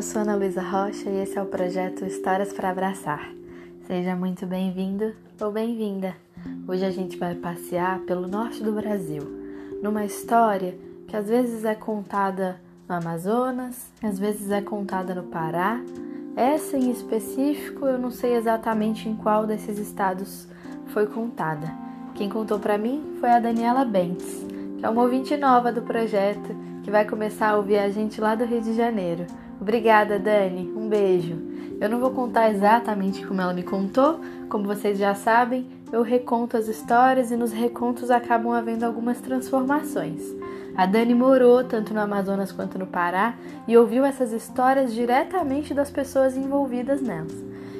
Eu sou Ana Luísa Rocha e esse é o projeto Histórias para Abraçar. Seja muito bem-vindo ou bem-vinda. Hoje a gente vai passear pelo norte do Brasil, numa história que às vezes é contada no Amazonas, às vezes é contada no Pará. Essa em específico eu não sei exatamente em qual desses estados foi contada. Quem contou para mim foi a Daniela Bentes, que é uma ouvinte nova do projeto que vai começar a ouvir a gente lá do Rio de Janeiro. Obrigada, Dani. Um beijo. Eu não vou contar exatamente como ela me contou, como vocês já sabem, eu reconto as histórias e nos recontos acabam havendo algumas transformações. A Dani morou tanto no Amazonas quanto no Pará e ouviu essas histórias diretamente das pessoas envolvidas nelas.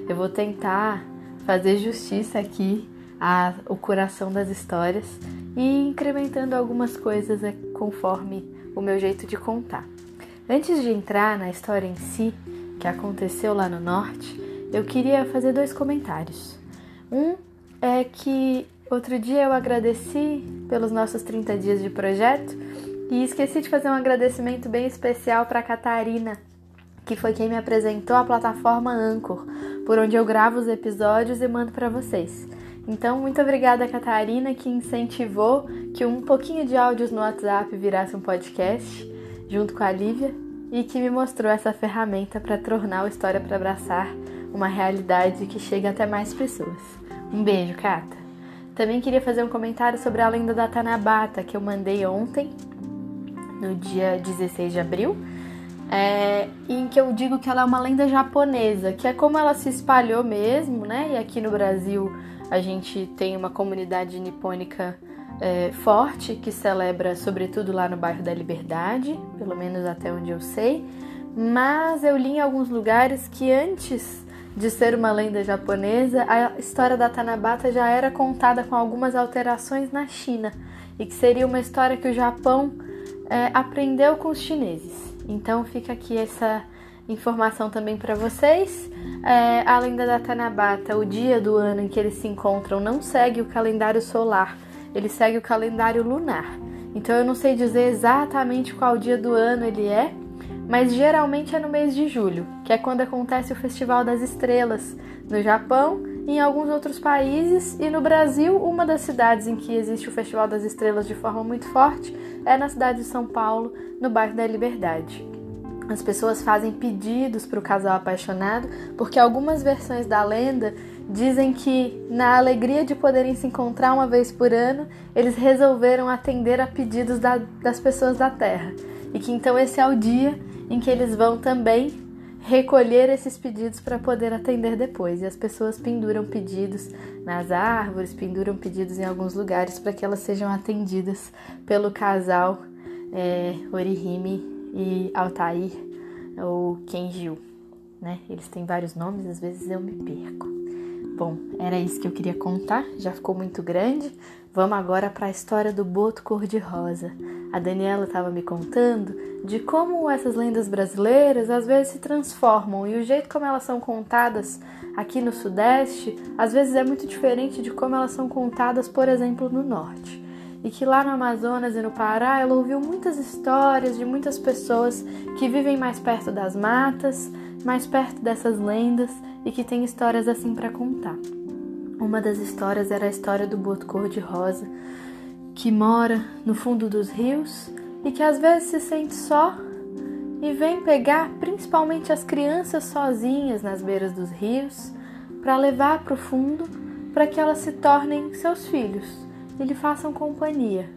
Eu vou tentar fazer justiça aqui ao coração das histórias e incrementando algumas coisas é, conforme o meu jeito de contar. Antes de entrar na história em si, que aconteceu lá no norte, eu queria fazer dois comentários. Um é que outro dia eu agradeci pelos nossos 30 dias de projeto e esqueci de fazer um agradecimento bem especial para Catarina, que foi quem me apresentou a plataforma Anchor, por onde eu gravo os episódios e mando para vocês. Então, muito obrigada, Catarina, que incentivou que um pouquinho de áudios no WhatsApp virasse um podcast, junto com a Lívia, e que me mostrou essa ferramenta para tornar o História para Abraçar uma realidade que chega até mais pessoas. Um beijo, Cata! Também queria fazer um comentário sobre a lenda da Tanabata que eu mandei ontem, no dia 16 de abril, é, em que eu digo que ela é uma lenda japonesa, que é como ela se espalhou mesmo, né? E aqui no Brasil a gente tem uma comunidade nipônica é, forte que celebra, sobretudo lá no bairro da Liberdade, pelo menos até onde eu sei. Mas eu li em alguns lugares que antes de ser uma lenda japonesa, a história da Tanabata já era contada com algumas alterações na China e que seria uma história que o Japão é, aprendeu com os chineses. Então fica aqui essa informação também para vocês. É, a lenda da Tanabata, o dia do ano em que eles se encontram, não segue o calendário solar, ele segue o calendário lunar. Então eu não sei dizer exatamente qual dia do ano ele é, mas geralmente é no mês de julho, que é quando acontece o Festival das Estrelas no Japão em alguns outros países, e no Brasil, uma das cidades em que existe o Festival das Estrelas de forma muito forte é na cidade de São Paulo, no bairro da Liberdade. As pessoas fazem pedidos para o casal apaixonado porque algumas versões da lenda dizem que, na alegria de poderem se encontrar uma vez por ano, eles resolveram atender a pedidos da, das pessoas da Terra e que então esse é o dia em que eles vão também recolher esses pedidos para poder atender depois. E as pessoas penduram pedidos nas árvores, penduram pedidos em alguns lugares para que elas sejam atendidas pelo casal é, Orihime e Altair ou Kenjiu, né? Eles têm vários nomes, às vezes eu me perco. Bom, era isso que eu queria contar, já ficou muito grande. Vamos agora para a história do boto cor-de-rosa. A Daniela estava me contando de como essas lendas brasileiras às vezes se transformam e o jeito como elas são contadas aqui no Sudeste às vezes é muito diferente de como elas são contadas, por exemplo, no Norte e que lá no Amazonas e no Pará ela ouviu muitas histórias de muitas pessoas que vivem mais perto das matas, mais perto dessas lendas e que têm histórias assim para contar. Uma das histórias era a história do boto cor-de-rosa, que mora no fundo dos rios e que às vezes se sente só e vem pegar principalmente as crianças sozinhas nas beiras dos rios para levar para o fundo para que elas se tornem seus filhos e lhe façam companhia.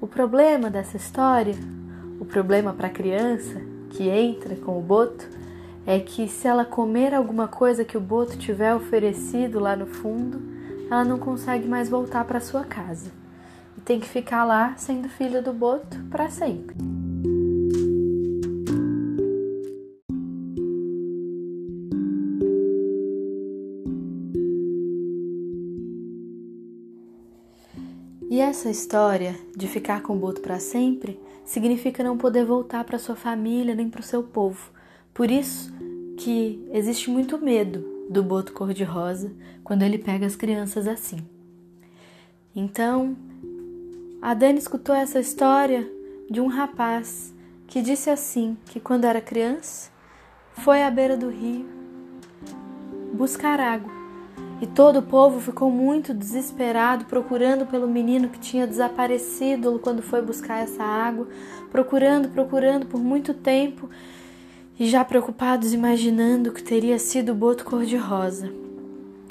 O problema dessa história, o problema para a criança que entra com o boto, é que se ela comer alguma coisa que o boto tiver oferecido lá no fundo, ela não consegue mais voltar para sua casa e tem que ficar lá sendo filha do boto para sempre. E essa história de ficar com o boto para sempre significa não poder voltar para sua família nem para o seu povo. Por isso que existe muito medo do boto cor-de-rosa quando ele pega as crianças assim. Então, a Dani escutou essa história de um rapaz que disse assim: que quando era criança foi à beira do rio buscar água. E todo o povo ficou muito desesperado procurando pelo menino que tinha desaparecido quando foi buscar essa água, procurando, procurando por muito tempo e já preocupados imaginando que teria sido o boto cor-de-rosa.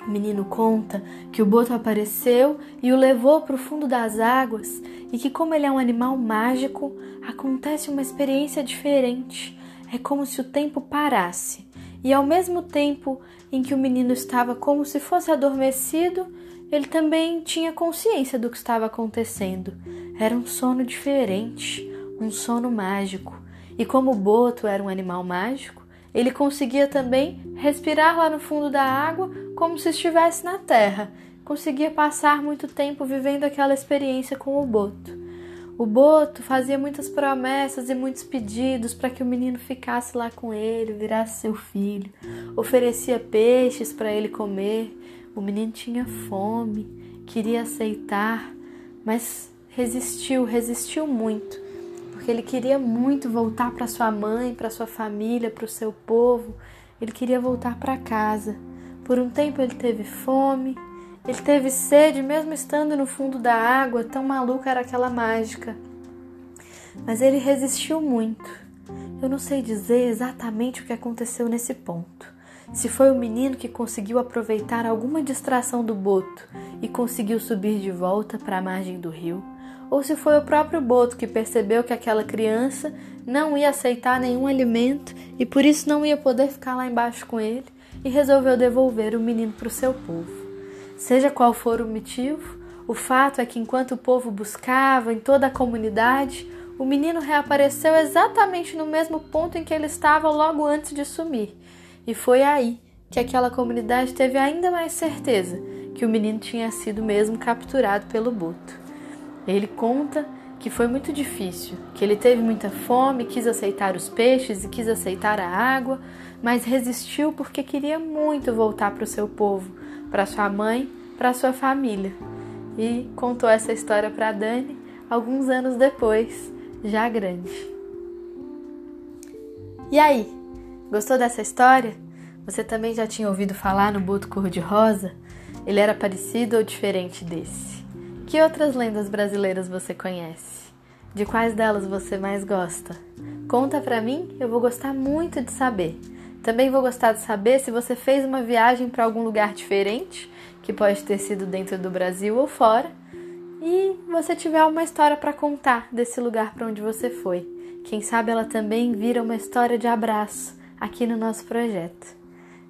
O menino conta que o boto apareceu e o levou para o fundo das águas e que, como ele é um animal mágico, acontece uma experiência diferente. É como se o tempo parasse e, ao mesmo tempo em que o menino estava como se fosse adormecido, ele também tinha consciência do que estava acontecendo. Era um sono diferente, um sono mágico. E como o boto era um animal mágico, ele conseguia também respirar lá no fundo da água como se estivesse na terra. Conseguia passar muito tempo vivendo aquela experiência com o boto. O boto fazia muitas promessas e muitos pedidos para que o menino ficasse lá com ele, virasse seu filho. Oferecia peixes para ele comer. O menino tinha fome, queria aceitar, mas resistiu, resistiu muito ele queria muito voltar para sua mãe, para sua família, para o seu povo. Ele queria voltar para casa. Por um tempo ele teve fome, ele teve sede, mesmo estando no fundo da água, tão maluca era aquela mágica. Mas ele resistiu muito. Eu não sei dizer exatamente o que aconteceu nesse ponto. Se foi o menino que conseguiu aproveitar alguma distração do boto e conseguiu subir de volta para a margem do rio, ou se foi o próprio Boto que percebeu que aquela criança não ia aceitar nenhum alimento e por isso não ia poder ficar lá embaixo com ele e resolveu devolver o menino para o seu povo. Seja qual for o motivo, o fato é que enquanto o povo buscava em toda a comunidade, o menino reapareceu exatamente no mesmo ponto em que ele estava logo antes de sumir. E foi aí que aquela comunidade teve ainda mais certeza que o menino tinha sido mesmo capturado pelo Boto. Ele conta que foi muito difícil, que ele teve muita fome, quis aceitar os peixes e quis aceitar a água, mas resistiu porque queria muito voltar para o seu povo, para sua mãe, para sua família. E contou essa história para Dani alguns anos depois, já grande. E aí, gostou dessa história? Você também já tinha ouvido falar no boto cor-de-rosa? Ele era parecido ou diferente desse? Que outras lendas brasileiras você conhece? De quais delas você mais gosta? Conta pra mim, eu vou gostar muito de saber. Também vou gostar de saber se você fez uma viagem para algum lugar diferente, que pode ter sido dentro do Brasil ou fora, e você tiver uma história para contar desse lugar para onde você foi. Quem sabe ela também vira uma história de abraço aqui no nosso projeto.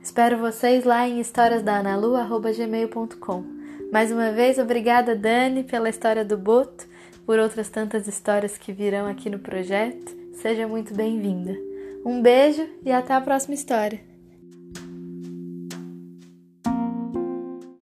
Espero vocês lá em historiasdanalu@gmail.com. Mais uma vez, obrigada, Dani, pela história do Boto, por outras tantas histórias que virão aqui no projeto. Seja muito bem-vinda. Um beijo e até a próxima história.